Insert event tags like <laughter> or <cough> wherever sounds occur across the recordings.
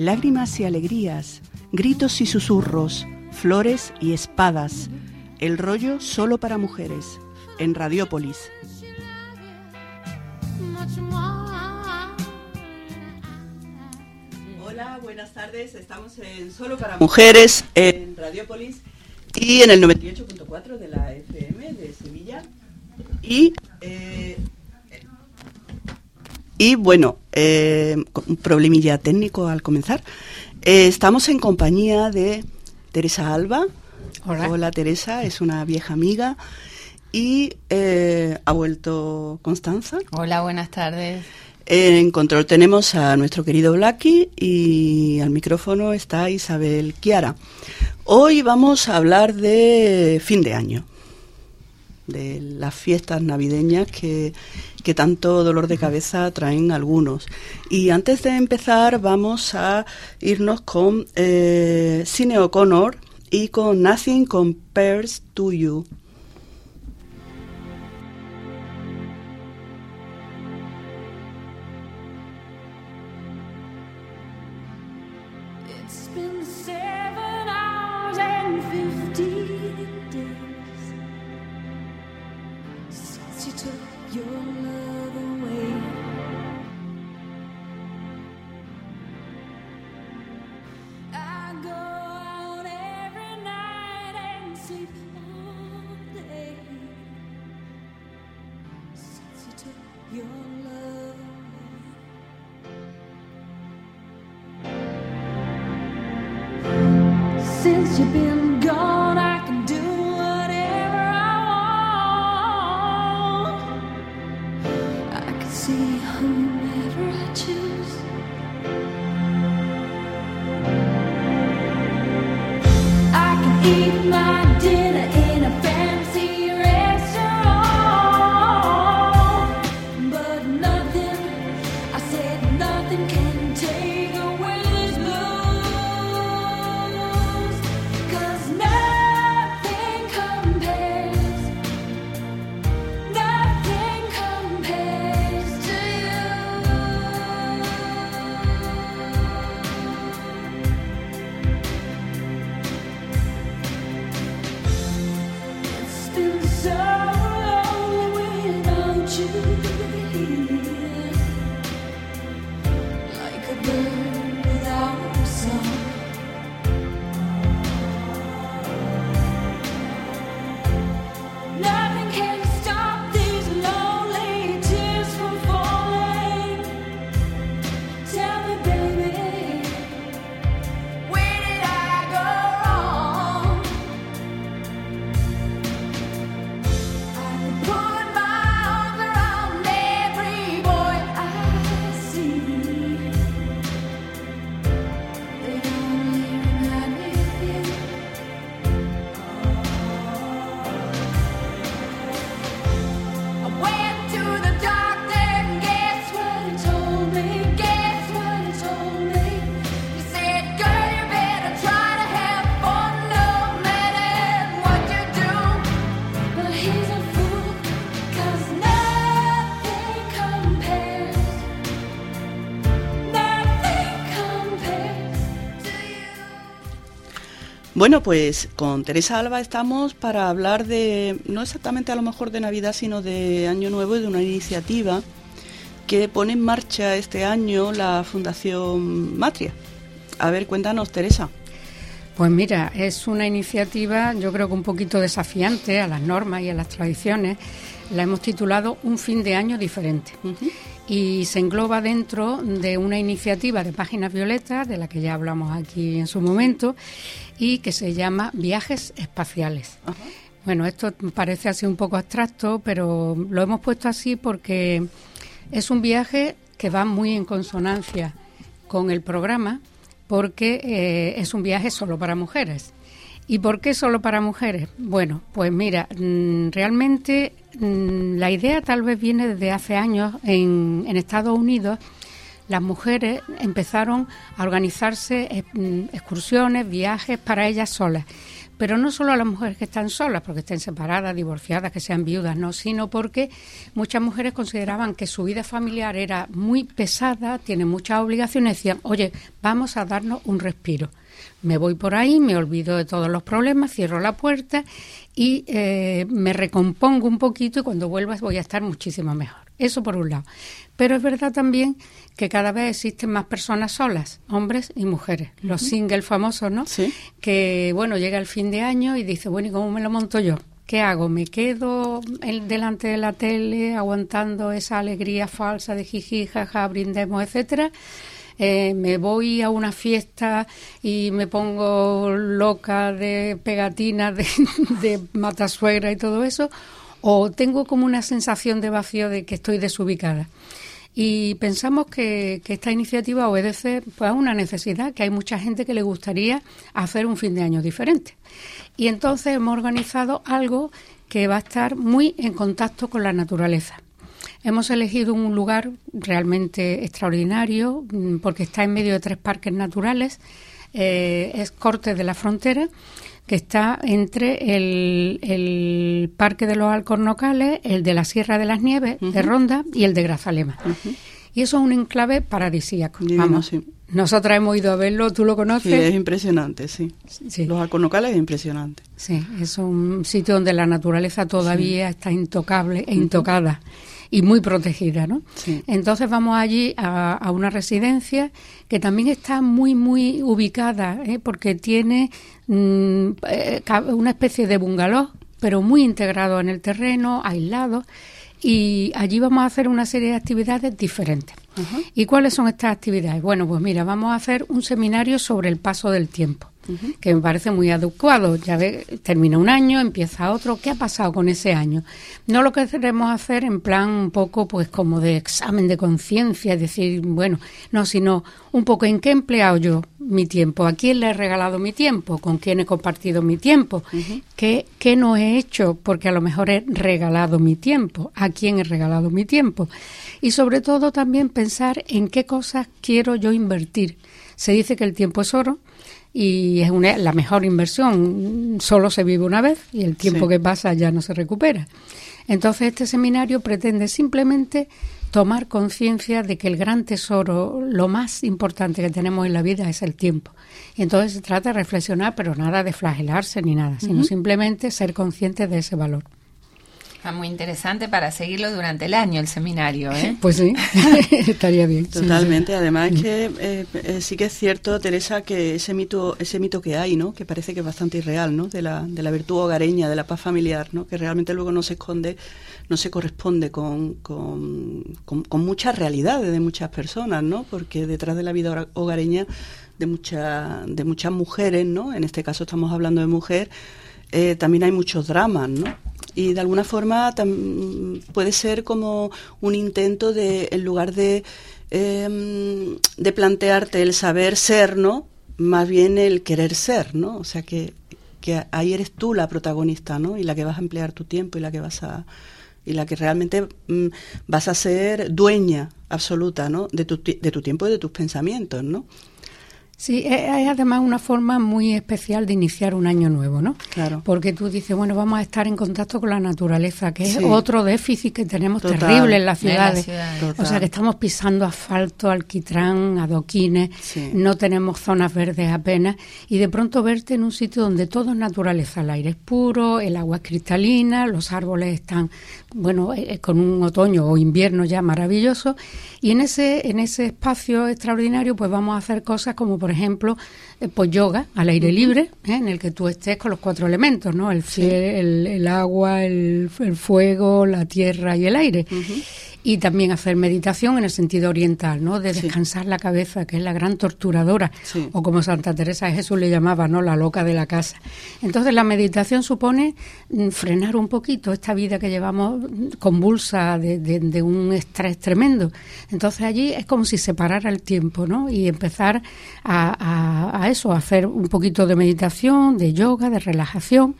Lágrimas y alegrías, gritos y susurros, flores y espadas. El rollo solo para mujeres, en Radiópolis. Hola, buenas tardes. Estamos en Solo para Mujeres en Radiópolis y en el 98.4 de la FM de Sevilla. Y eh, y bueno, eh, un problemilla técnico al comenzar. Eh, estamos en compañía de Teresa Alba. Hola. Teresa, es una vieja amiga. Y eh, ha vuelto Constanza. Hola, buenas tardes. En control tenemos a nuestro querido Blacky y al micrófono está Isabel Chiara. Hoy vamos a hablar de fin de año, de las fiestas navideñas que que tanto dolor de cabeza traen algunos. Y antes de empezar vamos a irnos con eh, Cine O'Connor y con Nothing Compares to You. Bueno, pues con Teresa Alba estamos para hablar de, no exactamente a lo mejor de Navidad, sino de Año Nuevo y de una iniciativa que pone en marcha este año la Fundación Matria. A ver, cuéntanos, Teresa. Pues mira, es una iniciativa yo creo que un poquito desafiante a las normas y a las tradiciones. La hemos titulado Un fin de año diferente. Y se engloba dentro de una iniciativa de Páginas Violetas, de la que ya hablamos aquí en su momento, y que se llama Viajes Espaciales. Bueno, esto parece así un poco abstracto, pero lo hemos puesto así porque es un viaje que va muy en consonancia con el programa, porque eh, es un viaje solo para mujeres. ¿Y por qué solo para mujeres? Bueno, pues mira, mm, realmente la idea tal vez viene desde hace años en, en Estados Unidos las mujeres empezaron a organizarse eh, mm, excursiones, viajes para ellas solas pero no solo a las mujeres que están solas, porque estén separadas, divorciadas, que sean viudas, no, sino porque muchas mujeres consideraban que su vida familiar era muy pesada, tiene muchas obligaciones, decían, oye, vamos a darnos un respiro. Me voy por ahí, me olvido de todos los problemas, cierro la puerta y eh, me recompongo un poquito y cuando vuelvas voy a estar muchísimo mejor. Eso por un lado. Pero es verdad también que cada vez existen más personas solas, hombres y mujeres, los singles famosos, ¿no? Sí. Que, bueno, llega el fin de año y dice, bueno, ¿y cómo me lo monto yo? ¿Qué hago? ¿Me quedo delante de la tele aguantando esa alegría falsa de jiji, jaja, brindemos, etcétera? Eh, me voy a una fiesta y me pongo loca de pegatinas <laughs> de, matasuegra y todo eso, o tengo como una sensación de vacío de que estoy desubicada. Y pensamos que, esta iniciativa obedece pues, a una necesidad, que hay mucha gente que le gustaría hacer un fin de año diferente. Y entonces hemos organizado algo que va a estar muy en contacto con la naturaleza. Hemos elegido un lugar realmente extraordinario mm, porque está en medio de tres parques naturales. Eh, es Corte de la Frontera que está entre el, Parque de los Alcornocales, el de la Sierra de las Nieves, de Ronda, y el de Grazalema. Y eso es un enclave paradisíaco. Vamos, nosotras hemos ido a verlo, ¿tú lo conoces? Sí, es impresionante, sí. Los Alcornocales es impresionante. Sí, es un sitio donde la naturaleza todavía está intocable e intocada y muy protegida, ¿no? Entonces vamos allí a, una residencia que también está muy, muy ubicada, ¿eh? porque tiene mm, eh, una especie de bungalow, pero muy integrado en el terreno, aislado, y allí vamos a hacer una serie de actividades diferentes. ¿Y cuáles son estas actividades? Bueno, pues mira, vamos a hacer un seminario sobre el paso del tiempo que me parece muy adecuado. Ya ve, termina un año, empieza otro. ¿Qué ha pasado con ese año? No lo que queremos hacer en plan un poco, pues, como de examen de conciencia, es decir, bueno, no, sino un poco en qué he empleado yo mi tiempo, a quién le he regalado mi tiempo, con quién he compartido mi tiempo, ¿Qué, qué no he hecho, porque a lo mejor he regalado mi tiempo, a quién he regalado mi tiempo. Y sobre todo también pensar en qué cosas quiero yo invertir. Se dice que el tiempo es oro y es una, la mejor inversión. Solo se vive una vez y el tiempo que pasa ya no se recupera. Entonces este seminario pretende simplemente tomar conciencia de que el gran tesoro, lo más importante que tenemos en la vida es el tiempo. Y entonces se trata de reflexionar, pero nada de flagelarse ni nada, sino simplemente ser conscientes de ese valor. Está muy interesante para seguirlo durante el año el seminario, ¿eh? <laughs> Pues sí, <laughs> estaría bien. Totalmente. Además es que eh, eh, sí que es cierto, Teresa, que ese mito, ese mito que hay, ¿no? Que parece que es bastante irreal, ¿no? De la, de la virtud hogareña, de la paz familiar, ¿no? Que realmente luego no se esconde, no se corresponde con, con, con, muchas realidades de muchas personas, ¿no? Porque detrás de la vida hogareña de, muchas de muchas mujeres, ¿no? En este caso estamos hablando de mujer, eh, también hay muchos dramas, ¿no? Y de alguna forma puede ser como un intento de, en lugar de, em, de plantearte el saber ser, ¿no? Más bien el querer ser, ¿no? O sea que, que ahí eres tú la protagonista, ¿no? Y la que vas a emplear tu tiempo y la que vas a y la que realmente mm, vas a ser dueña absoluta, ¿no? De tu, de tu tiempo y de tus pensamientos, ¿no? Sí, es además una forma muy especial de iniciar un año nuevo, ¿no? Claro. Porque tú dices, bueno, vamos a estar en contacto con la naturaleza, que es otro déficit que tenemos terrible en las ciudades. o sea, que estamos pisando asfalto, alquitrán, adoquines, no tenemos zonas verdes apenas, y de pronto verte en un sitio donde todo es naturaleza, el aire es puro, el agua es cristalina, los árboles están, bueno, eh, eh, con un otoño o invierno ya maravilloso, y en ese, en ese espacio extraordinario, pues vamos a hacer cosas como, por por ejemplo, eh, pues yoga al aire libre, ¿eh? en el que tú estés con los cuatro elementos, ¿no? El, el, agua, el, fuego, la tierra y el aire y también hacer meditación en el sentido oriental, ¿no? De descansar la cabeza, que es la gran torturadora, o como Santa Teresa de Jesús le llamaba, ¿no? La loca de la casa. Entonces la meditación supone mm, frenar un poquito esta vida que llevamos convulsa de, de, un estrés tremendo. Entonces allí es como si separara el tiempo, ¿no? Y empezar a, a, a eso, a hacer un poquito de meditación, de yoga, de relajación.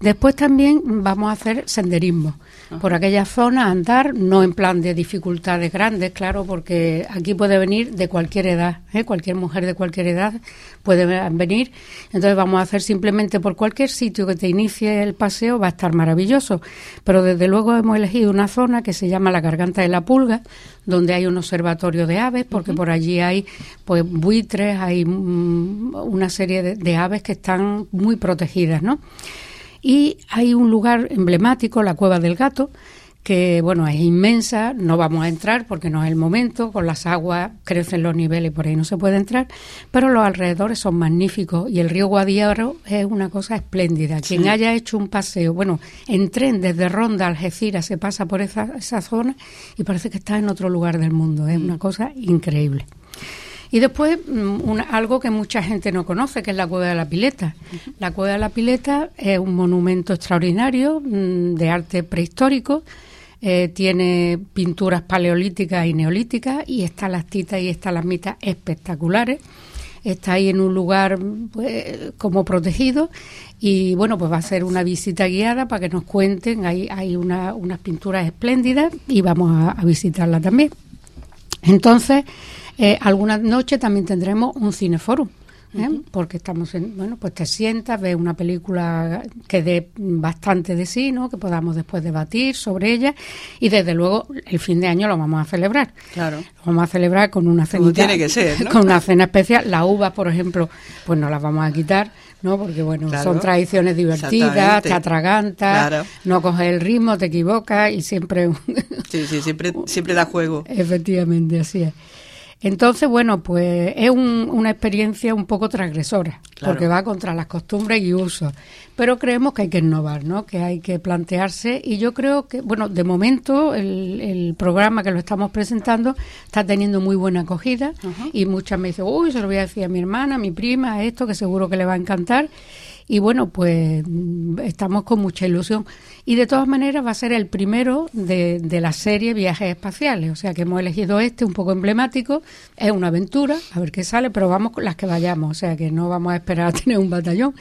Después también vamos a hacer senderismo por aquella zona, andar, no en plan de dificultades grandes, claro, porque aquí puede venir de cualquier edad, ¿eh? cualquier mujer de cualquier edad puede venir. Entonces vamos a hacer simplemente por cualquier sitio que te inicie el paseo, va a estar maravilloso. Pero desde luego hemos elegido una zona que se llama la Garganta de la Pulga, donde hay un observatorio de aves, porque por allí hay pues buitres, hay mm, una serie de, de aves que están muy protegidas, ¿no? Y hay un lugar emblemático, la Cueva del Gato, que bueno, es inmensa, no vamos a entrar porque no es el momento, con las aguas crecen los niveles y por ahí no se puede entrar, pero los alrededores son magníficos. Y el río Guadiaro es una cosa espléndida. Quien haya hecho un paseo, bueno, en tren desde Ronda a Algeciras se pasa por esa, esa zona y parece que está en otro lugar del mundo, es una cosa increíble. Y después mm, algo que mucha gente no conoce, que es la Cueva de la Pileta. La Cueva de la Pileta es un monumento extraordinario mm, de arte prehistórico. Eh, tiene pinturas paleolíticas y neolíticas y está las titas y las mitas espectaculares está ahí en un lugar pues, como protegido y bueno, pues va a ser una visita guiada para que nos cuenten, hay, hay unas pinturas espléndidas y vamos a, a visitarla también. Entonces, eh, alguna noche también tendremos un cineforum. ¿eh? porque estamos en, bueno, pues te sientas, ves una película que dé bastante de sí, ¿no? Que podamos después debatir sobre ella y desde luego el fin de año lo vamos a celebrar. Claro. Lo vamos a celebrar con una cena. tiene que ser, <laughs> Con una cena especial. Las uvas, por ejemplo, pues no las vamos a quitar, ¿no? Porque bueno, son tradiciones divertidas, te atragantas, no coges el ritmo, te equivocas y siempre... sí, sí, siempre, siempre da juego. <laughs> Efectivamente, así es. Entonces, bueno, pues es una experiencia un poco transgresora, porque va contra las costumbres y usos. Pero creemos que hay que innovar, ¿no? Que hay que plantearse. Y yo creo que, bueno, de momento el, programa que lo estamos presentando está teniendo muy buena acogida. Y muchas me dicen, uy, se lo voy a decir a mi hermana, a mi prima, a esto, que seguro que le va a encantar. Y bueno, pues estamos con mucha ilusión. Y de todas maneras va a ser el primero de, de la serie Viajes Espaciales. O sea que hemos elegido este, un poco emblemático. Es una aventura, a ver qué sale, pero vamos con las que vayamos. O sea que no vamos a esperar a <laughs> tener un batallón.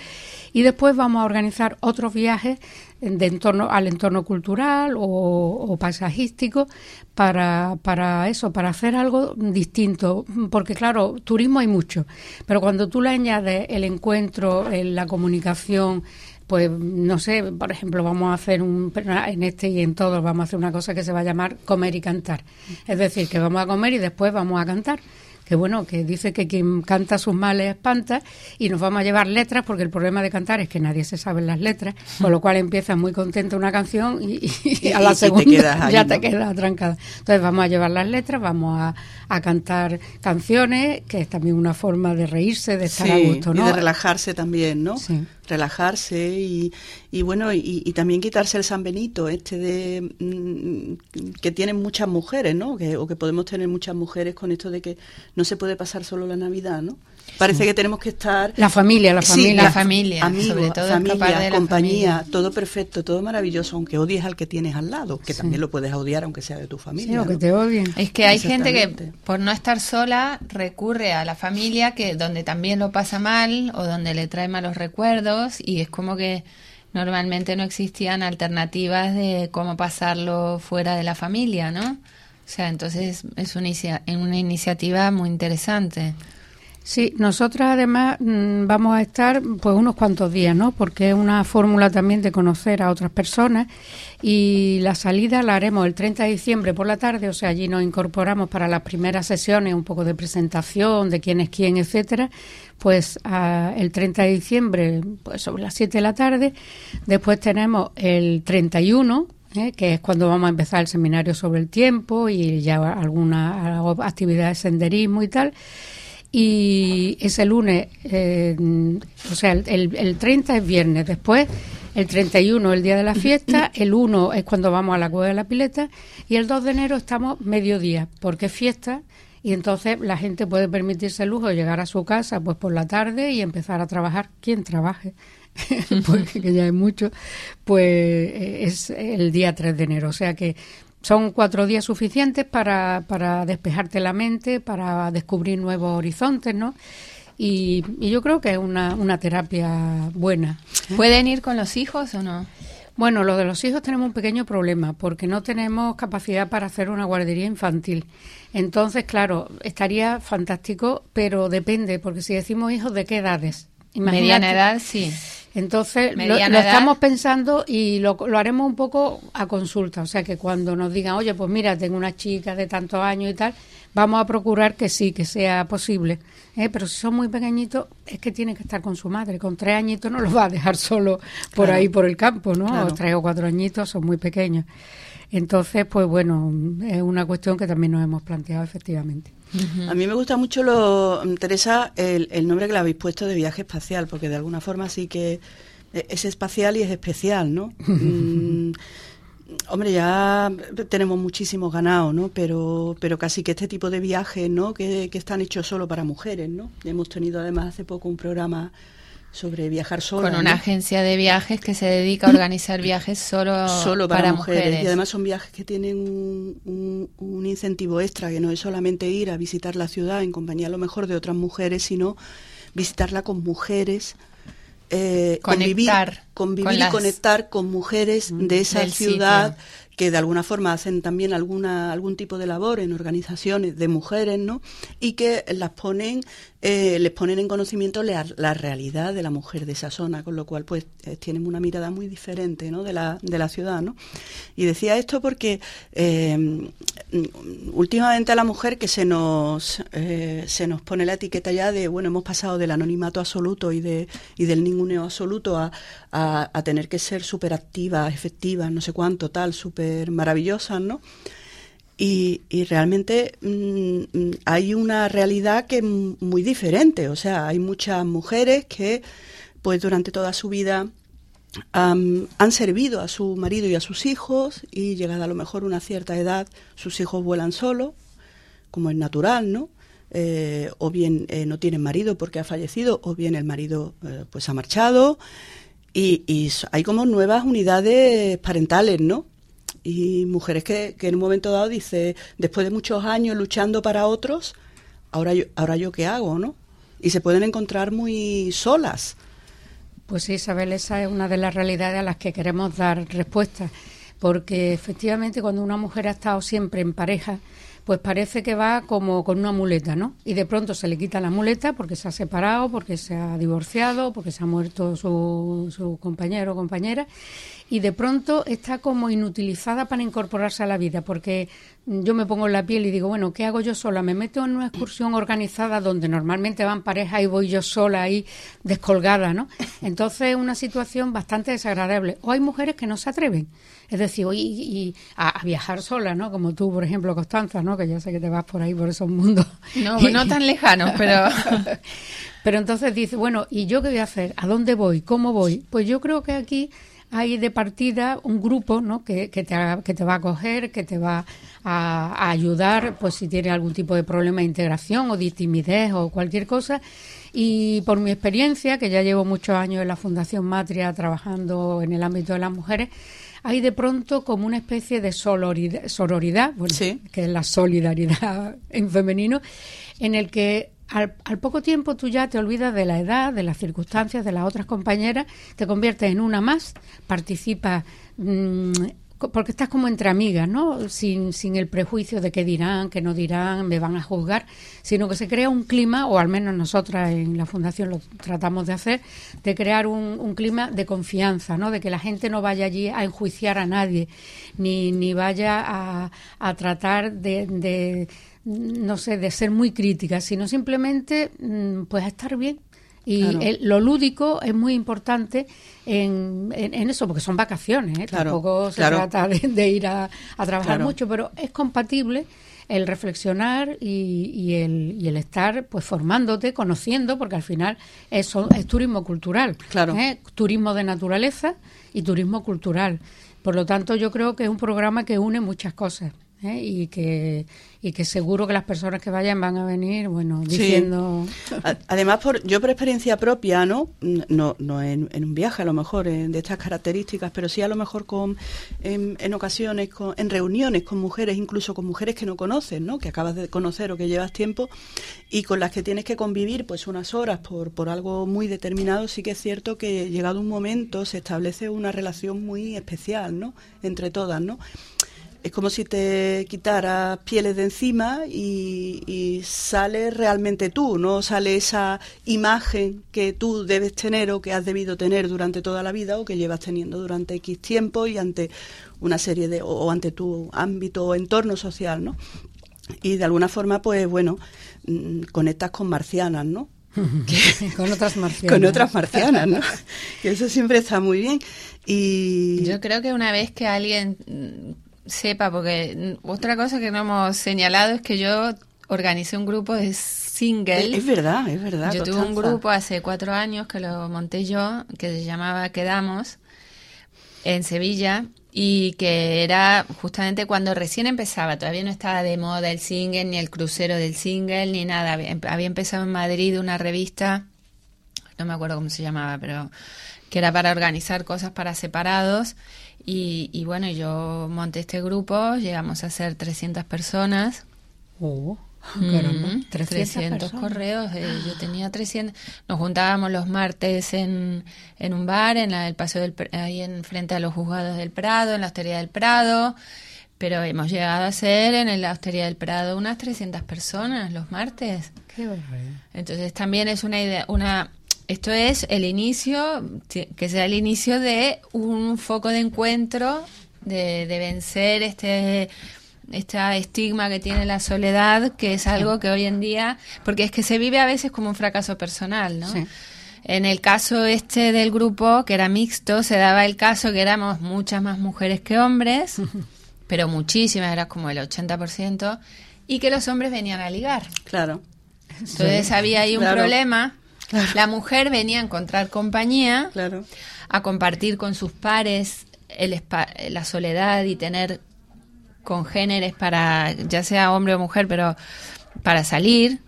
Y después vamos a organizar otros viajes de entorno al entorno cultural o, paisajístico para, para eso, para hacer algo distinto. Porque claro, turismo hay mucho, pero cuando tú le añades el encuentro, la comunicación, pues no sé, por ejemplo, vamos a hacer un, en este y en todos, vamos a hacer una cosa que se va a llamar comer y cantar. Es decir, que vamos a comer y después vamos a cantar que bueno, que dice que quien canta sus males espanta y nos vamos a llevar letras porque el problema de cantar es que nadie se sabe las letras, con lo cual empieza muy contenta una canción y, a la segunda ya te quedas atrancada. Entonces vamos a llevar las letras, vamos a, a, cantar canciones, que es también una forma de reírse, de estar a gusto, ¿no? Y de relajarse también, ¿no? Sí relajarse y, y bueno y, también quitarse el San Benito este de mm, que tienen muchas mujeres no que, o que podemos tener muchas mujeres con esto de que no se puede pasar solo la Navidad no parece que tenemos que estar la familia la familia. la familia sobre todo familia compañía todo perfecto todo maravilloso aunque odies al que tienes al lado que también lo puedes odiar aunque sea de tu familia que te odien. Es que hay gente que por no estar sola recurre a la familia que donde también lo pasa mal o donde le trae malos recuerdos y es como que normalmente no existían alternativas de cómo pasarlo fuera de la familia, ¿no? O sea, entonces es una, una iniciativa muy interesante. Sí, nosotras además mm, vamos a estar pues unos cuantos días, ¿no? Porque es una fórmula también de conocer a otras personas y la salida la haremos el 30 de diciembre por la tarde, o sea, allí nos incorporamos para las primeras sesiones, un poco de presentación de quién es quién, etcétera, pues el 30 de diciembre pues sobre las 7 de la tarde, después tenemos el 31 ¿eh? que es cuando vamos a empezar el seminario sobre el tiempo y ya algunas actividades de senderismo y tal y ese lunes, eh, o sea, el, el, 30 es viernes, después el 31 el día de la fiesta, <coughs> el 1 es cuando vamos a la cueva de la pileta y el 2 de enero estamos mediodía, porque es fiesta y entonces la gente puede permitirse el lujo de llegar a su casa pues por la tarde y empezar a trabajar, quien trabaje, <laughs> pues, que ya es mucho, pues eh, es el día 3 de enero, o sea que son cuatro días suficientes para, para despejarte la mente, para descubrir nuevos horizontes, ¿no? Y, yo creo que es una, una terapia buena. ¿Pueden ir con los hijos o no? Bueno, lo de los hijos tenemos un pequeño problema porque no tenemos capacidad para hacer una guardería infantil. Entonces, claro, estaría fantástico, pero depende, porque si decimos hijos, ¿de qué edades? Mediana edad, sí. Entonces, lo, estamos pensando y lo, lo, haremos un poco a consulta. O sea, que cuando nos digan, oye, pues mira, tengo una chica de tantos años y tal, vamos a procurar que sí, que sea posible. ¿eh? Pero si son muy pequeñitos, es que tiene que estar con su madre. Con tres añitos no los va a dejar solo por ahí, por el campo, ¿no? tres o cuatro añitos son muy pequeños. Entonces, pues bueno, es una cuestión que también nos hemos planteado efectivamente. A mí me gusta mucho, lo, Teresa, el, nombre que le habéis puesto de viaje espacial, porque de alguna forma sí que es espacial y es especial, ¿no? Mm, hombre, ya tenemos muchísimos ganados, ¿no? Pero, pero casi que este tipo de viajes, ¿no? Que, que están hechos solo para mujeres, ¿no? Hemos tenido además hace poco un programa sobre viajar sola. Con una agencia de viajes que se dedica a organizar viajes solo, solo para, mujeres. Y además son viajes que tienen un, un, incentivo extra, que no es solamente ir a visitar la ciudad en compañía a lo mejor de otras mujeres, sino visitarla con mujeres. Eh, convivir, convivir y conectar con mujeres mm, de esa ciudad que de alguna forma hacen también alguna algún tipo de labor en organizaciones de mujeres, ¿no? Y que las ponen eh, les ponen en conocimiento la, realidad de la mujer de esa zona, con lo cual pues eh, tienen una mirada muy diferente ¿no? de, la, de la ciudad. ¿no? Y decía esto porque eh, últimamente a la mujer que se nos, se nos pone la etiqueta ya de, bueno, hemos pasado del anonimato absoluto y, de, y del ninguneo absoluto a, a, tener que ser súper activas, efectivas, no sé cuánto, tal, súper maravillosas, ¿no? Y, realmente mm, hay una realidad que es muy diferente. O sea, hay muchas mujeres que, pues durante toda su vida han servido a su marido y a sus hijos y llegada a lo mejor una cierta edad, sus hijos vuelan solos, como es natural, ¿no? Eh, o bien eh, no tienen marido porque ha fallecido, o bien el marido eh, pues ha marchado. Y, y, hay como nuevas unidades parentales, ¿no? y mujeres que, en un momento dado dice, después de muchos años luchando para otros, ahora yo, ahora yo qué hago, ¿no? Y se pueden encontrar muy solas. Pues sí, Isabel, esa es una de las realidades a las que queremos dar respuesta, porque efectivamente cuando una mujer ha estado siempre en pareja, pues parece que va como con una muleta, ¿no? Y de pronto se le quita la muleta porque se ha separado, porque se ha divorciado, porque se ha muerto su, su compañero o compañera, y de pronto está como inutilizada para incorporarse a la vida, porque yo me pongo en la piel y digo, bueno, ¿qué hago yo sola? Me meto en una excursión organizada donde normalmente van parejas y voy yo sola ahí descolgada, ¿no? <laughs> Entonces es una situación bastante desagradable. O hay mujeres que no se atreven, es decir, y, a, viajar sola, ¿no? Como tú, por ejemplo, Constanza, ¿no? Que yo sé que te vas por ahí, por esos mundos. No, no <laughs> tan lejanos, pero... <laughs> pero entonces dice, bueno, ¿y yo qué voy a hacer? ¿A dónde voy? ¿Cómo voy? Pues yo creo que aquí hay de partida un grupo ¿no? que, que, te, que te va a acoger, que te va a, ayudar, pues si tiene algún tipo de problema de integración o de timidez o cualquier cosa. Y por mi experiencia, que ya llevo muchos años en la Fundación Matria trabajando en el ámbito de las mujeres, hay de pronto como una especie de sororidad, que es la solidaridad <laughs> en femenino, en el que al, poco tiempo tú ya te olvidas de la edad, de las circunstancias, de las otras compañeras, te conviertes en una más, participas mm, porque estás como entre amigas, ¿no? Sin, sin el prejuicio de qué dirán, qué no dirán, me van a juzgar, sino que se crea un clima, o al menos nosotras en la Fundación lo tratamos de hacer, de crear un, clima de confianza, ¿no? De que la gente no vaya allí a enjuiciar a nadie, ni, ni vaya a, a tratar de no sé, de ser muy crítica, sino simplemente mm, pues estar bien. Y lo lúdico es muy importante en, en, eso, porque son vacaciones, ¿eh? tampoco se trata de, ir a, trabajar mucho, pero es compatible el reflexionar y, el, y el estar pues formándote, conociendo, porque al final es, es turismo cultural, claro. ¿eh? turismo de naturaleza y turismo cultural. Por lo tanto, yo creo que es un programa que une muchas cosas. ¿Eh? y que y que seguro que las personas que vayan van a venir bueno diciendo además por yo por experiencia propia no no, no en, un viaje a lo mejor de estas características pero sí a lo mejor con en, ocasiones con, en reuniones con mujeres incluso con mujeres que no conoces no que acabas de conocer o que llevas tiempo y con las que tienes que convivir pues unas horas por por algo muy determinado sí que es cierto que llegado un momento se establece una relación muy especial no entre todas no es como si te quitaras pieles de encima y, sale realmente tú, no sale esa imagen que tú debes tener o que has debido tener durante toda la vida o que llevas teniendo durante X tiempo y ante una serie de, o ante tu ámbito o entorno social, ¿no? Y de alguna forma, pues bueno, mm, conectas con marcianas, ¿no? <laughs> <laughs> con otras marcianas. Con otras marcianas, ¿no? <laughs> que eso siempre está muy bien. Y yo creo que una vez que alguien sepa, porque otra cosa que no hemos señalado es que yo organicé un grupo de single. Es, verdad, es verdad. Yo tuve un grupo hace cuatro años que lo monté yo, que se llamaba Quedamos, en Sevilla, y que era justamente cuando recién empezaba, todavía no estaba de moda el single, ni el crucero del single, ni nada. Había empezado en Madrid una revista, no me acuerdo cómo se llamaba, pero que era para organizar cosas para separados y, bueno, yo monté este grupo, llegamos a ser 300 personas. Oh. 300, correos, eh, yo tenía 300. Nos juntábamos los martes en, en un bar, en el paseo del, ahí en frente a los juzgados del Prado, en la Hostería del Prado, pero hemos llegado a ser en la Hostería del Prado unas 300 personas los martes. Qué Entonces también es una idea, una esto es el inicio, que sea el inicio de un foco de encuentro, de, vencer este este estigma que tiene la soledad, que es algo que hoy en día, porque es que se vive a veces como un fracaso personal, ¿no? En el caso este del grupo, que era mixto, se daba el caso que éramos muchas más mujeres que hombres, <laughs> pero muchísimas, era como el 80%, y que los hombres venían a ligar. Claro. Entonces había ahí un problema la mujer venía a encontrar compañía, a compartir con sus pares el la soledad y tener congéneres para, ya sea hombre o mujer, pero para salir.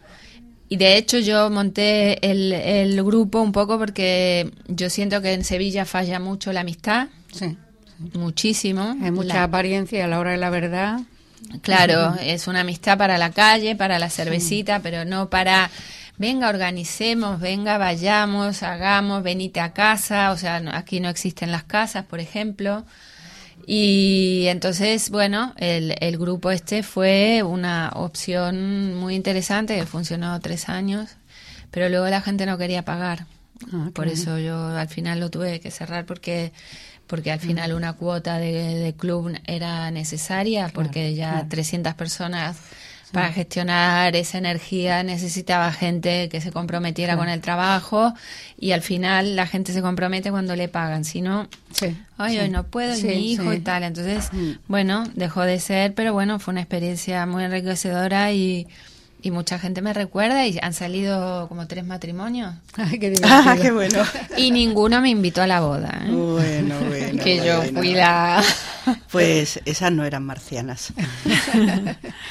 Y de hecho yo monté el, el grupo un poco porque yo siento que en Sevilla falla mucho la amistad. Sí. Muchísimo. Hay mucha apariencia a la hora de la verdad. Claro, es una amistad para la calle, para la cervecita, pero no para venga, organicemos, venga, vayamos, hagamos, venite a casa, o sea, aquí no existen las casas, por ejemplo. Y entonces, bueno, el, el grupo este fue una opción muy interesante que funcionó tres años, pero luego la gente no quería pagar. Ah, por eso yo al final lo tuve que cerrar porque porque al final una cuota de, club era necesaria porque ya 300 personas para gestionar esa energía necesitaba gente que se comprometiera con el trabajo y al final la gente se compromete cuando le pagan, si no, ay, hoy no puedo, mi hijo y tal. Entonces, mm. bueno, dejó de ser, pero bueno, fue una experiencia muy enriquecedora y y mucha gente me recuerda y han salido como tres matrimonios. <laughs> Ay, qué, ah, qué bueno. Y ninguno me invitó a la boda. ¿eh? Bueno, bueno. <laughs> que yo fui la... <laughs> Pues esas no eran marcianas.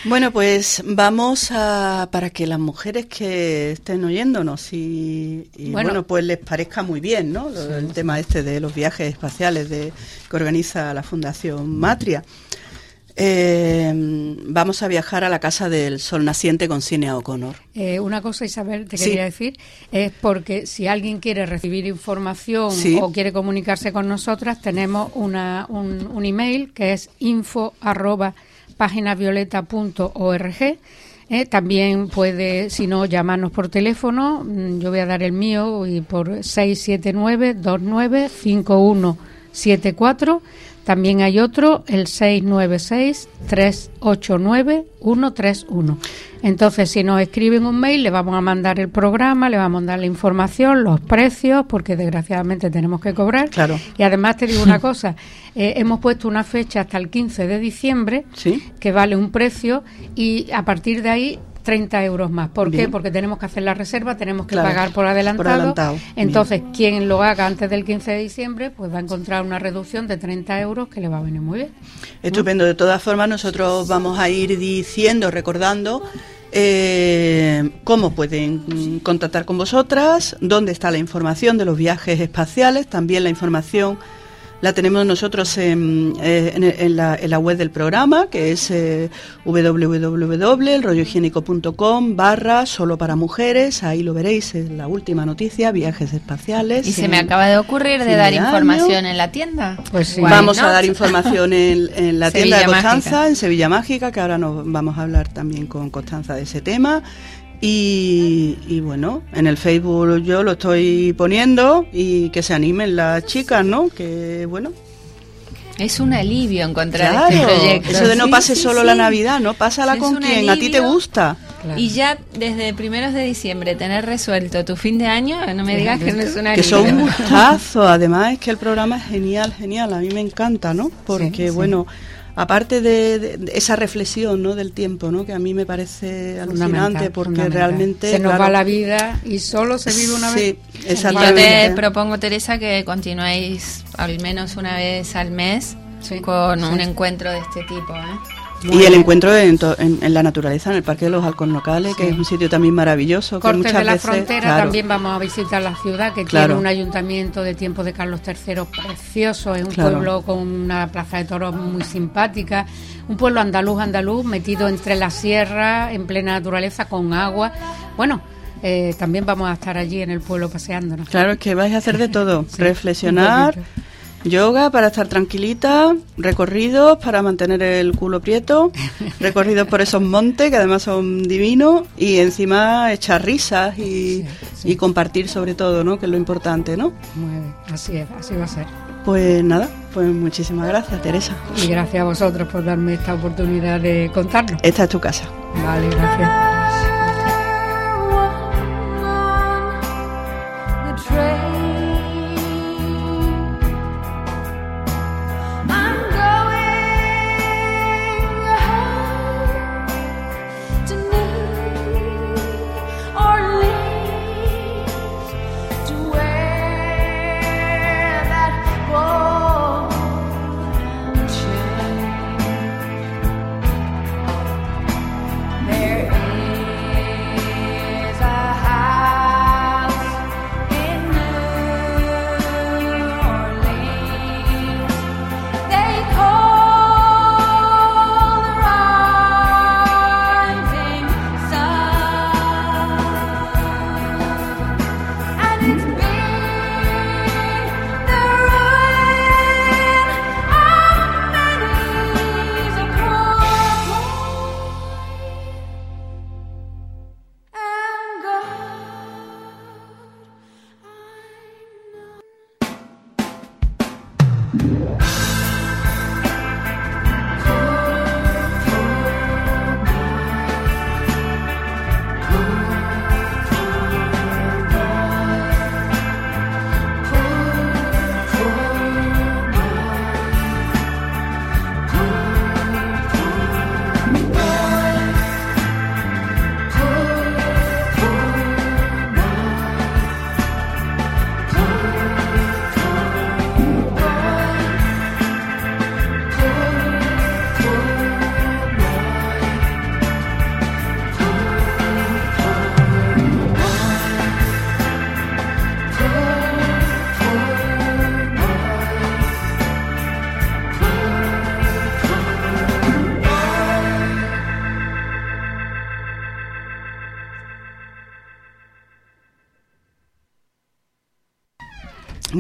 bueno, pues vamos a... para que las mujeres que estén oyéndonos y, bueno, pues les parezca muy bien, ¿no? El tema este de los viajes espaciales de, que organiza la Fundación Matria. Eh, vamos a viajar a la Casa del Sol Naciente con Cine O'Connor. Eh, una cosa, Isabel, te quería decir, es porque si alguien quiere recibir información o quiere comunicarse con nosotras, tenemos una, un, email que es info arroba eh, también puede, si no, llamarnos por teléfono. Mm, yo voy a dar el mío y por 679 29 5174 También hay otro, el 696-389-131. Entonces, si nos escriben un mail, le vamos a mandar el programa, le vamos a mandar la información, los precios, porque desgraciadamente tenemos que cobrar. Claro. Y además te digo una cosa, <laughs> eh, hemos puesto una fecha hasta el 15 de diciembre, que vale un precio, y a partir de ahí 30 euros más. ¿Por qué? Porque tenemos que hacer la reserva, tenemos que pagar por adelantado. Entonces, quien lo haga antes del 15 de diciembre, pues va a encontrar una reducción de 30 euros que le va a venir muy bien. Estupendo. De todas formas, nosotros vamos a ir diciendo, recordando. Eh, cómo pueden contactar con vosotras, dónde está la información de los viajes espaciales, también la información la tenemos nosotros en, eh, en, la, en la, web del programa, que es eh, www.elrollohigiénico.com barra solo para mujeres. Ahí lo veréis, es la última noticia, viajes espaciales. Y se me acaba de ocurrir de dar información en la tienda. Pues sí. Vamos a dar información en, la <laughs> tienda de Constanza, en Sevilla Mágica, que ahora nos vamos a hablar también con Constanza de ese tema. Y, bueno, en el Facebook yo lo estoy poniendo y que se animen las chicas, ¿no? Que bueno. Es un alivio encontrar este proyecto. Eso de no pase solo la Navidad, ¿no? Pásala con quien a ti te gusta. Y ya desde primeros de diciembre tener resuelto tu fin de año, no me digas que no es un alivio. Que son un gustazo, además es que el programa es genial, genial, a mí me encanta, ¿no? Porque bueno aparte de, esa reflexión ¿no? del tiempo, ¿no? que a mí me parece alucinante porque realmente... Se nos va la vida y solo se vive una vez. Sí, Yo te propongo, Teresa, que continuéis al menos una vez al mes con un encuentro de este tipo. ¿eh? Y el encuentro en, la naturaleza, en el Parque de los Locales, que es un sitio también maravilloso. Cortes que muchas de la frontera, también vamos a visitar la ciudad, que tiene un ayuntamiento de tiempo de Carlos III precioso, es un pueblo con una plaza de toros muy simpática, un pueblo andaluz, andaluz, metido entre la sierra, en plena naturaleza, con agua. Bueno, eh, también vamos a estar allí en el pueblo paseándonos. Claro, es que vais a hacer de todo, <laughs> reflexionar Yoga para estar tranquilita, recorridos para mantener el culo prieto, <laughs> recorridos por esos montes que además son divinos y encima echar risas y, compartir sobre todo, ¿no? Que es lo importante, ¿no? Muy bien, así es, así va a ser. Pues nada, pues muchísimas gracias, Teresa. Y gracias a vosotros por darme esta oportunidad de contarlo. Esta es tu casa. Vale, gracias.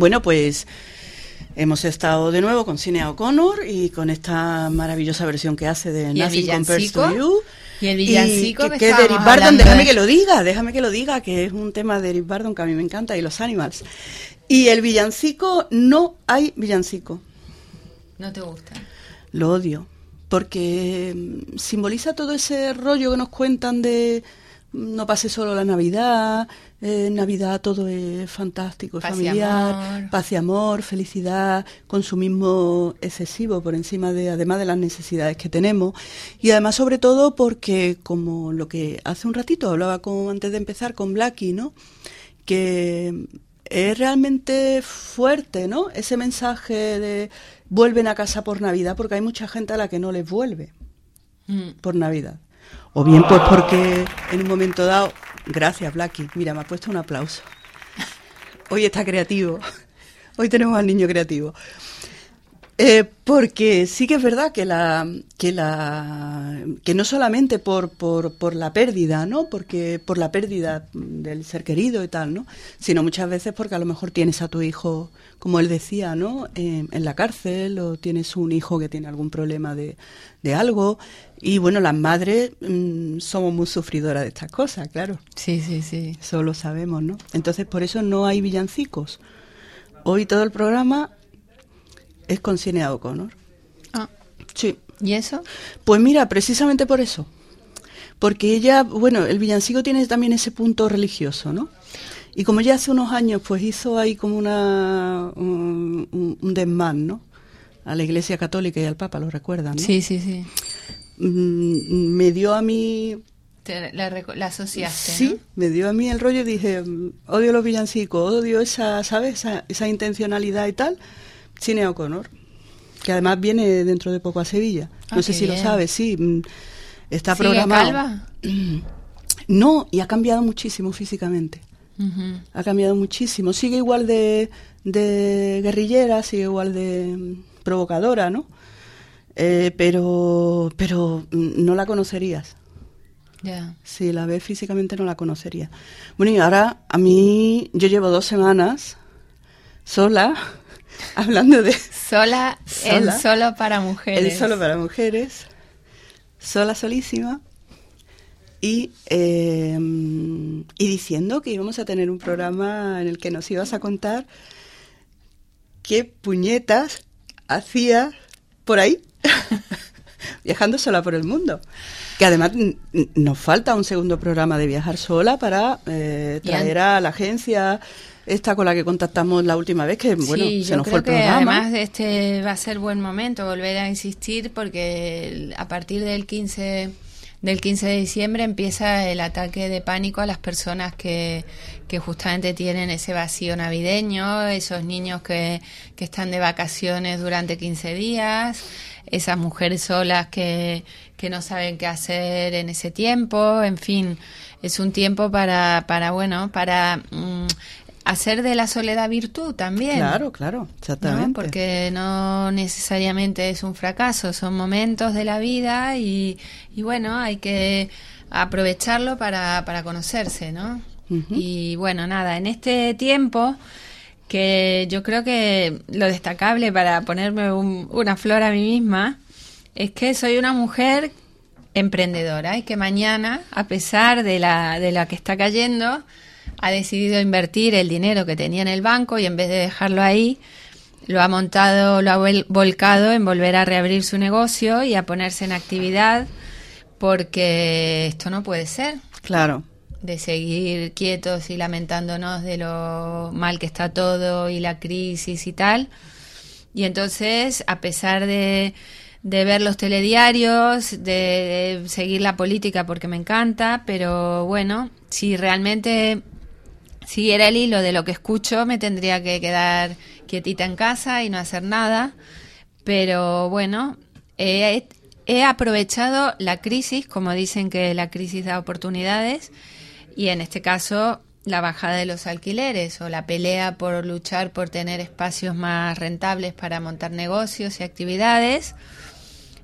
Bueno, pues hemos estado de nuevo con Cine O'Connor y con esta maravillosa versión que hace de Nothing Compares to You. Y el villancico que, que, de Eric Bardon, déjame que lo diga, déjame que lo diga, que es un tema de Eric Bardon que a mí me encanta y los Animals. Y el villancico, no hay villancico. No te gusta. Lo odio, porque mm, simboliza todo ese rollo que nos cuentan de mm, no pase solo la Navidad, eh, Navidad todo es fantástico, familiar, paz y amor, felicidad, consumismo excesivo por encima de, además de las necesidades que tenemos. Y además, sobre todo, porque como lo que hace un ratito hablaba con, antes de empezar con Blackie, ¿no? Que es realmente fuerte, ¿no? Ese mensaje de vuelven a casa por Navidad, porque hay mucha gente a la que no les vuelve mm. por Navidad. O bien pues porque en un momento dado, gracias Blacky, mira, me ha puesto un aplauso. Hoy está creativo, hoy tenemos al niño creativo. Eh, porque sí que es verdad que la que la que no solamente por, por, por, la pérdida, ¿no? Porque por la pérdida del ser querido y tal, ¿no? Sino muchas veces porque a lo mejor tienes a tu hijo, como él decía, ¿no? en la cárcel o tienes un hijo que tiene algún problema de, de algo y bueno, las madres mm, somos muy sufridoras de estas cosas, claro. Sí, sí, sí. Eso lo sabemos, ¿no? Entonces por eso no hay villancicos. Hoy todo el programa es con Cine O'Connor. Ah. Sí. ¿Y eso? Pues mira, precisamente por eso. Porque ella, bueno, el villancico tiene también ese punto religioso, ¿no? Y como ya hace unos años, pues hizo ahí como una un, desmán, ¿no? A la Iglesia Católica y al Papa, lo recuerdan, ¿no? Sí, sí, sí. Me dio a mí... la, asociaste, Sí, me dio a mí el rollo y dije, odio los villancicos, odio esa, ¿sabes? Esa, esa intencionalidad y tal Cine O'Connor, que además viene dentro de poco a Sevilla. No ah, sé si lo sabes, sí. Mm, está programado. Calva? <clears throat> No, y ha cambiado muchísimo físicamente. Ha cambiado muchísimo. Sigue igual de, de guerrillera, sigue igual de mm, provocadora, ¿no? Eh, pero, pero mm, no la conocerías. Si la ves físicamente no la conocería. Bueno, y ahora a mí, yo llevo dos semanas sola <laughs> hablando de... Sola, en Solo para Mujeres. En Solo para Mujeres. Sola, solísima. Y, eh, y diciendo que íbamos a tener un programa en el que nos ibas a contar qué puñetas hacía por ahí, <laughs> viajando sola por el mundo. Que además nos falta un segundo programa de viajar sola para eh, traer a la agencia esta con la que contactamos la última vez, que bueno, se nos fue el programa. además este va a ser buen momento volver a insistir porque a partir del 15 del 15 de diciembre empieza el ataque de pánico a las personas que, que justamente tienen ese vacío navideño, esos niños que, que están de vacaciones durante 15 días, esas mujeres solas que, que no saben qué hacer en ese tiempo, en fin, es un tiempo para, para bueno, para mm, hacer de la soledad virtud también. Claro, claro, exactamente. Porque no necesariamente es un fracaso, son momentos de la vida y, y bueno, hay que aprovecharlo para, para conocerse, ¿no? Y bueno, nada, en este tiempo que yo creo que lo destacable para ponerme una flor a mí misma es que soy una mujer emprendedora y que mañana, a pesar de la, de la que está cayendo, ha decidido invertir el dinero que tenía en el banco y en vez de dejarlo ahí, lo ha montado, lo ha volcado en volver a reabrir su negocio y a ponerse en actividad porque esto no puede ser. Claro. De seguir quietos y lamentándonos de lo mal que está todo y la crisis y tal. Y entonces, a pesar de, de ver los telediarios, de seguir la política porque me encanta, pero bueno, si realmente siguiera el hilo de lo que escucho, me tendría que quedar quietita en casa y no hacer nada. Pero bueno, he, aprovechado la crisis, como dicen que la crisis da oportunidades, y en este caso la bajada de los alquileres o la pelea por luchar por tener espacios más rentables para montar negocios y actividades.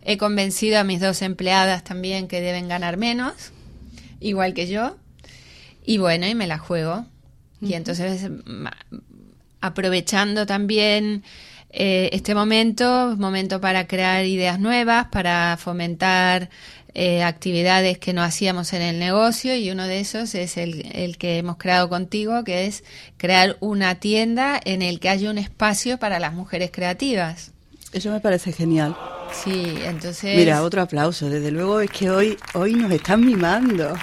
He convencido a mis dos empleadas también que deben ganar menos, igual que yo. Y bueno, y me la juego. Y entonces, aprovechando también eh, este momento, momento para crear ideas nuevas, para fomentar eh, actividades que no hacíamos en el negocio y uno de esos es el, el, que hemos creado contigo, que es crear una tienda en el que haya un espacio para las mujeres creativas. Eso me parece genial. Sí, entonces... Mira, otro aplauso. Desde luego es que hoy, hoy nos están mimando.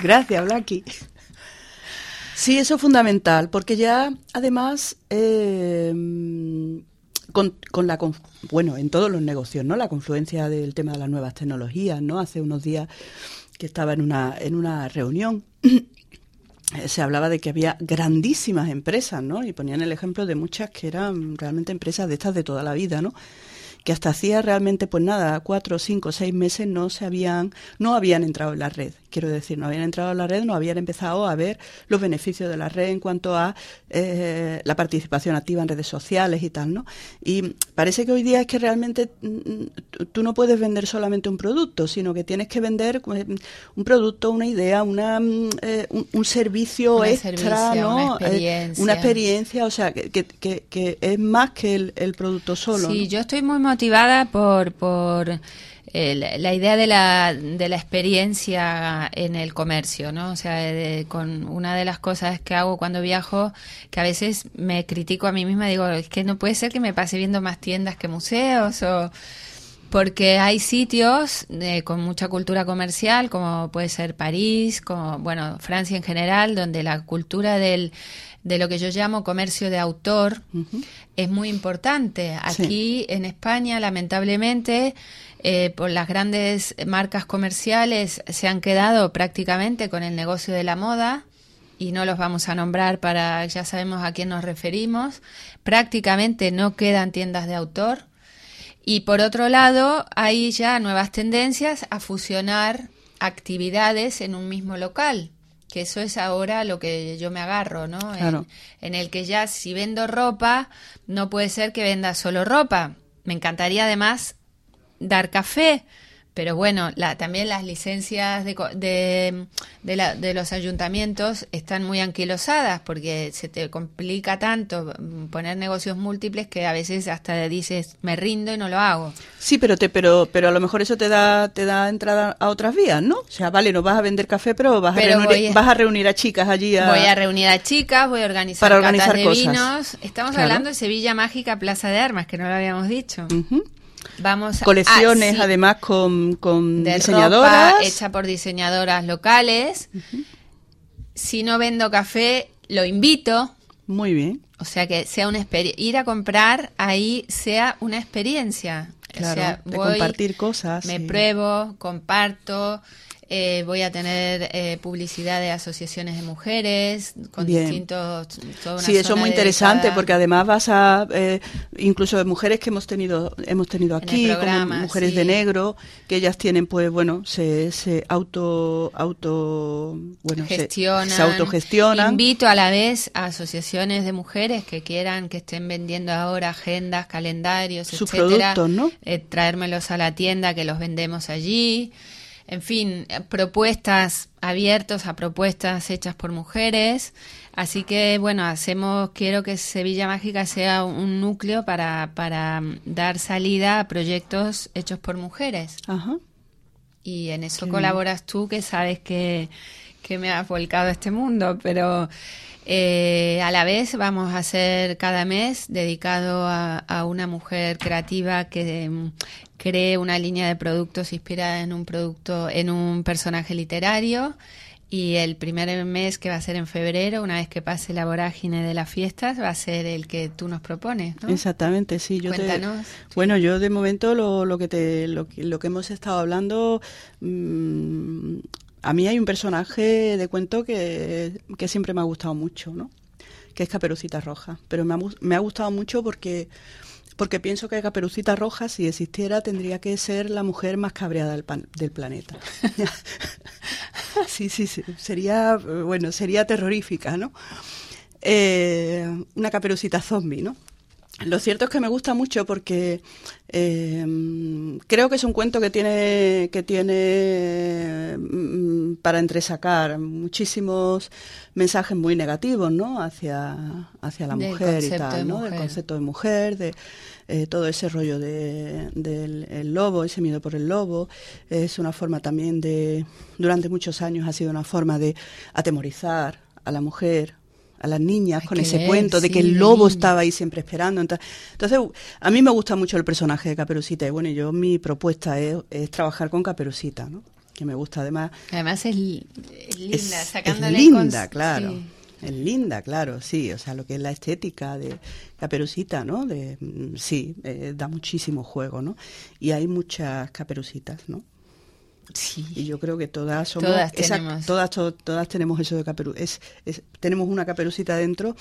Gracias, Blacky. Sí, eso es fundamental, porque ya además eh, con, con, la bueno en todos los negocios, ¿no? La confluencia del tema de las nuevas tecnologías, ¿no? Hace unos días que estaba en una en una reunión <clears throat> se hablaba de que había grandísimas empresas, ¿no? Y ponían el ejemplo de muchas que eran realmente empresas de estas de toda la vida, ¿no? que hasta hacía realmente, pues nada, cuatro, cinco, seis meses no se habían, no habían entrado en la red. Quiero decir, no habían entrado en la red, no habían empezado a ver los beneficios de la red en cuanto a eh, la participación activa en redes sociales y tal, ¿no? Y parece que hoy día es que realmente mm, tú no puedes vender solamente un producto, sino que tienes que vender pues, un producto, una idea, una, mm, eh, un, servicio extra, ¿no? Una experiencia. una experiencia, o sea, que, que, que, es más que el, el producto solo. Sí, yo estoy muy motivada por, por eh, la idea de la, de la experiencia en el comercio, ¿no? O sea, con una de las cosas que hago cuando viajo, que a veces me critico a mí misma, digo, es que no puede ser que me pase viendo más tiendas que museos o porque hay sitios con mucha cultura comercial, como puede ser París, como bueno, Francia en general, donde la cultura del de lo que yo llamo comercio de autor es muy importante. Aquí en España, lamentablemente, eh, por las grandes marcas comerciales se han quedado prácticamente con el negocio de la moda y no los vamos a nombrar para ya sabemos a quién nos referimos. Prácticamente no quedan tiendas de autor. Y por otro lado, hay ya nuevas tendencias a fusionar actividades en un mismo local que eso es ahora lo que yo me agarro, ¿no? En, el que ya si vendo ropa, no puede ser que venda solo ropa. Me encantaría además dar café, pero bueno, la, también las licencias de, de, de, la, de, los ayuntamientos están muy anquilosadas porque se te complica tanto poner negocios múltiples que a veces hasta dices me rindo y no lo hago. Sí, pero te, pero, pero a lo mejor eso te da, te da entrada a otras vías, ¿no? O sea, vale, no vas a vender café, pero vas, a, reunir, vas a reunir a chicas allí. A, voy a reunir a chicas, voy a organizar, para organizar de vinos. Estamos hablando de Sevilla Mágica Plaza de Armas, que no lo habíamos dicho. Vamos colecciones además con, con diseñadoras ropa hecha por diseñadoras locales. Si no vendo café, lo invito. Muy bien. O sea que sea una ir a comprar ahí sea una experiencia. Claro, o sea, de compartir cosas. Me pruebo, comparto, eh, voy a tener eh, publicidad de asociaciones de mujeres con distintos. sí, eso es muy interesante porque además vas a eh, incluso de mujeres que hemos tenido hemos tenido aquí, como mujeres de negro, que ellas tienen pues bueno se, se auto auto bueno gestionan, se, autogestionan. Invito a la vez a asociaciones de mujeres que quieran que estén vendiendo ahora agendas, calendarios, sus productos, ¿no? traérmelos a la tienda que los vendemos allí en fin, propuestas abiertos a propuestas hechas por mujeres. Así que, bueno, hacemos, quiero que Sevilla Mágica sea un núcleo para, para mm, dar salida a proyectos hechos por mujeres. Ajá. Y en eso colaboras tú, que sabes que, que me has volcado a este mundo, pero eh, a la vez vamos a hacer cada mes dedicado a, una mujer creativa que mm, cree una línea de productos inspirada en un producto, en un personaje literario. Y el primer mes que va a ser en febrero, una vez que pase la vorágine de las fiestas, va a ser el que tú nos propones, ¿no? Exactamente, sí. Yo Cuéntanos. bueno, yo de momento lo, lo que te, lo, lo, que hemos estado hablando, mmm, a mí hay un personaje de cuento que, siempre me ha gustado mucho, ¿no? Que es Caperucita Roja. Pero me ha, me ha gustado mucho porque, porque pienso que Caperucita Roja, si existiera, tendría que ser la mujer más cabreada del, del planeta. <laughs> sí, sí, sí. Sería, bueno, sería terrorífica, ¿no? Eh, una caperucita zombie, ¿no? Lo cierto es que me gusta mucho porque eh, creo que es un cuento que tiene que tiene mm, para entresacar muchísimos mensajes muy negativos, ¿no? Hacia hacia la mujer y tal, ¿no? Del concepto de mujer, de eh, todo ese rollo de, del lobo, ese miedo por el lobo, es una forma también de durante muchos años ha sido una forma de atemorizar a la mujer a las niñas con ese cuento de que el lobo estaba ahí siempre esperando. Entonces, a mí me gusta mucho el personaje de Caperucita y bueno, yo mi propuesta es, trabajar con Caperucita, ¿no? Que me gusta además. Además es, linda, es, linda, claro. Es linda, claro, sí, o sea, lo que es la estética de Caperucita, ¿no? De, mm, sí, eh, da muchísimo juego, ¿no? Y hay muchas Caperucitas, ¿no? Sí. Y yo creo que todas somos. Todas tenemos. Todas, todas tenemos eso de caperucita. Es, tenemos una caperucita dentro,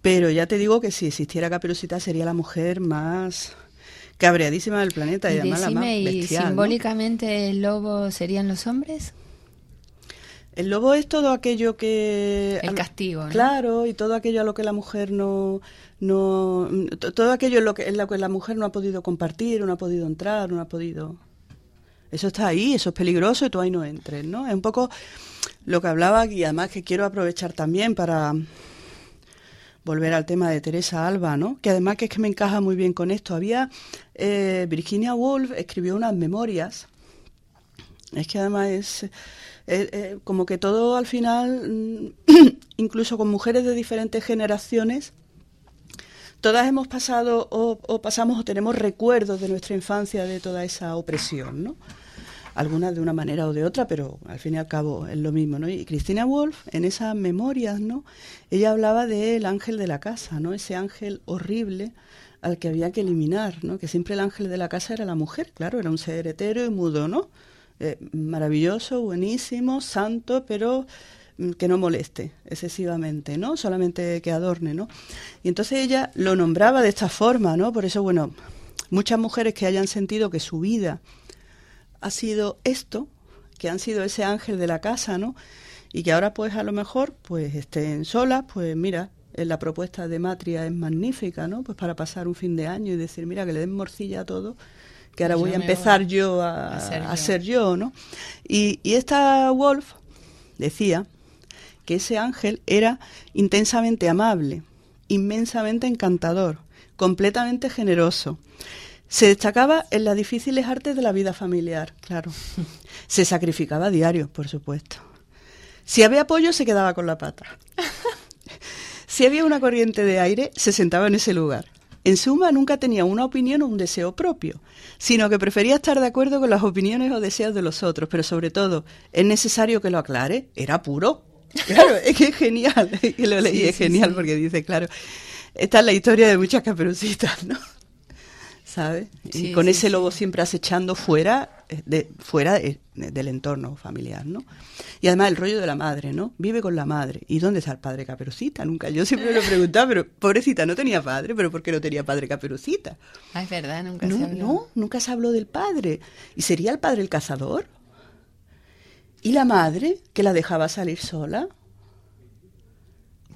pero ya te digo que si existiera caperucita sería la mujer más cabreadísima del planeta y, además la más bestial, ¿Y simbólicamente el lobo serían los hombres? El lobo es todo aquello que... El castigo, ¿no? Claro, y todo aquello a lo que la mujer no... no todo aquello en lo, que, en lo que la mujer no ha podido compartir, no ha podido entrar, no ha podido... Eso está ahí, eso es peligroso y tú ahí no entres, ¿no? Es un poco lo que hablaba y además que quiero aprovechar también para volver al tema de Teresa Alba, ¿no? Que además que es que me encaja muy bien con esto. Había eh, Virginia Woolf escribió unas memorias. Es que además es eh, eh, como que todo al final, mm, <clears throat> incluso con mujeres de diferentes generaciones, todas hemos pasado o, o, pasamos o tenemos recuerdos de nuestra infancia de toda esa opresión, ¿no? Algunas de una manera o de otra, pero al fin y al cabo es lo mismo, ¿no? Y Cristina Wolf, en esas memorias, ¿no? Ella hablaba del ángel de la casa, ¿no? Ese ángel horrible al que había que eliminar, ¿no? Que siempre el ángel de la casa era la mujer, claro, era un ser hetero y mudo, ¿no? Eh, maravilloso, buenísimo, santo, pero mm, que no moleste excesivamente, ¿no? Solamente que adorne, ¿no? Y entonces ella lo nombraba de esta forma, ¿no? Por eso, bueno, muchas mujeres que hayan sentido que su vida ha sido esto, que han sido ese ángel de la casa, ¿no? Y que ahora pues a lo mejor pues estén solas, pues mira, la propuesta de Matria es magnífica, ¿no? Pues para pasar un fin de año y decir, mira, que le den morcilla a todo, que ahora voy a empezar yo a, a, ser yo, ¿no? Y, y esta Wolf decía que ese ángel era intensamente amable, inmensamente encantador, completamente generoso, se destacaba en las difíciles artes de la vida familiar, claro. <laughs> Se sacrificaba a diario, por supuesto. Si había apoyo, se quedaba con la pata. Si había una corriente de aire, se sentaba en ese lugar. En suma, nunca tenía una opinión o un deseo propio, sino que prefería estar de acuerdo con las opiniones o deseos de los otros, pero sobre todo, es necesario que lo aclare, era puro. Claro, <laughs> es que es genial, que lo leí, es genial porque dice, claro, esta es la historia de muchas caperucitas, ¿no? ¿Sabes? y con ese lobo siempre acechando fuera, eh, de, fuera del entorno familiar, ¿no? Y además el rollo de la madre, ¿no? Vive con la madre. ¿Y dónde está el padre Caperucita? Nunca, yo siempre lo preguntaba, pero pobrecita, no tenía padre, pero ¿por qué no tenía padre Caperucita? Ah, es verdad, nunca no, se habló. No, nunca se habló del padre. ¿Y sería el padre el cazador? ¿Y la madre que la dejaba salir sola?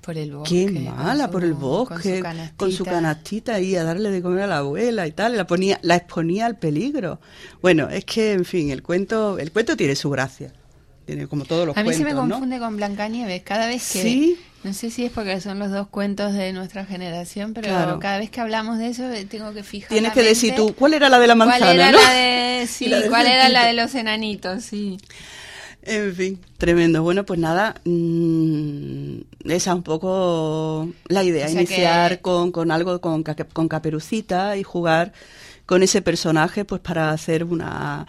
Por el bosque. Qué mala, por el bosque, con su, canastita ahí a darle de comer a la abuela y tal, la ponía, la exponía al peligro. Bueno, es que, en fin, el cuento, el cuento tiene su gracia. Tiene como todos los cuentos. A mí se me confunde con Blancanieves. Cada vez que. ¿Sí? No sé si es porque son los dos cuentos de nuestra generación, pero cada vez que hablamos de eso eh, tengo que fijar. Tienes que decir tú, ¿cuál era la de la manzana? <laughs> ¿Cuál era la de, sí, cuál era la de los enanitos? Sí. En fin, tremendo. Bueno, pues nada, mmm, esa es un poco la idea, iniciar con, con, algo con, con caperucita y jugar con ese personaje pues para hacer una,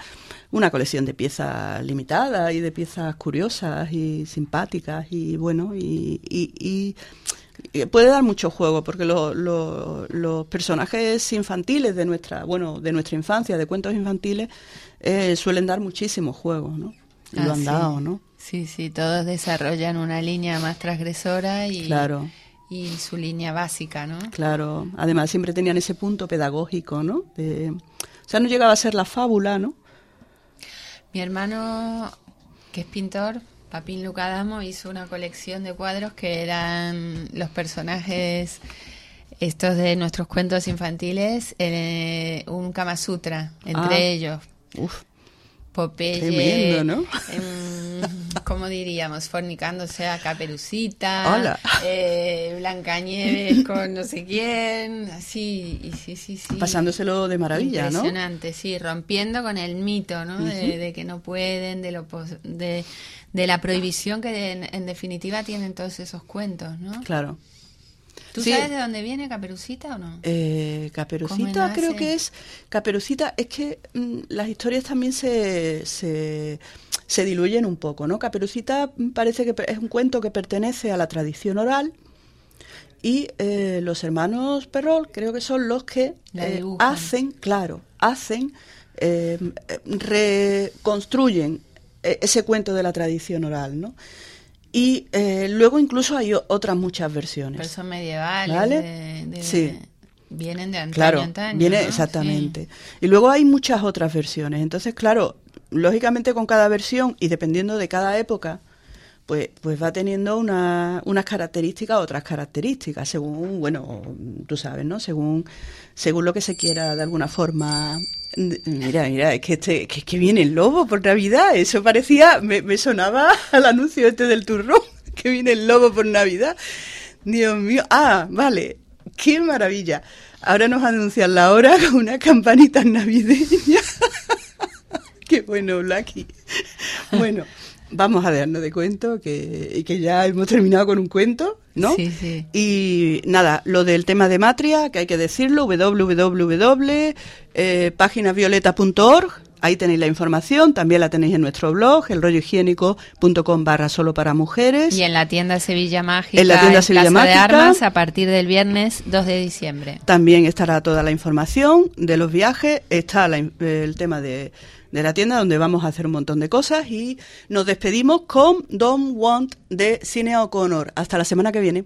una colección de piezas limitadas y de piezas curiosas y simpáticas y bueno, y, y, puede dar mucho juego porque los personajes infantiles de nuestra, bueno, de nuestra infancia, de cuentos infantiles, eh, suelen dar muchísimo juego, ¿no? lo ah, han dado, ¿no? Sí, sí, todos desarrollan una línea más transgresora y, claro. y su línea básica, ¿no? Claro, además siempre tenían ese punto pedagógico, ¿no? o sea, no llegaba a ser la fábula, ¿no? Mi hermano, que es pintor, Papín Lucadamo, hizo una colección de cuadros que eran los personajes estos de nuestros cuentos infantiles, eh, un Kama Sutra entre ah. ellos. Uf. Popeye. Tremendo, ¿no? ¿Cómo diríamos? Fornicándose a Caperucita. Hola. Eh, Blancanieves con no sé quién. Así, sí, sí, sí. Pasándoselo de maravilla, Impresionante, sí. Rompiendo con el mito, ¿no? de, que no pueden, de, lo de, de la prohibición que en definitiva tienen todos esos cuentos, ¿no? Claro. ¿Tú sabes de dónde viene Caperucita o no? Eh, Caperucita creo que es... Caperucita es que mm, las historias también se, se, se, diluyen un poco, ¿no? Caperucita parece que es un cuento que pertenece a la tradición oral y eh, los hermanos Perrol creo que son los que eh, hacen, claro, hacen, reconstruyen ese cuento de la tradición oral, ¿no? Y eh, luego incluso hay otras muchas versiones. Pero son medievales. sí. Vienen de antaño, claro, Viene, exactamente. Y luego hay muchas otras versiones. Entonces, claro, lógicamente con cada versión y dependiendo de cada época, pues, pues va teniendo una, unas características, otras características, según, bueno, tú sabes, ¿no? Según, según lo que se quiera de alguna forma Mira, mira, es que, este, que, que viene el lobo por Navidad. Eso parecía, me, sonaba <laughs> al anuncio este del turrón, <laughs> que viene el lobo por Navidad. Dios mío. Ah, vale. Qué maravilla. Ahora nos anuncian la hora con una campanita navideña. <laughs> Qué bueno, Blacky. Bueno vamos a darnos de cuento que, que ya hemos terminado con un cuento, ¿no? Sí, sí. Y nada, lo del tema de Matria, que hay que decirlo, www.paginasvioleta.org, ahí tenéis la información, también la tenéis en nuestro blog, elrollohigiénico.com barra solo para mujeres. Y en la tienda Sevilla Mágica, en la tienda Sevilla Mágica, de Armas, a partir del viernes 2 de diciembre. También estará toda la información de los viajes, está el tema de de la tienda donde vamos a hacer un montón de cosas y nos despedimos con Don't Want de Cine O'Connor. Hasta la semana que viene.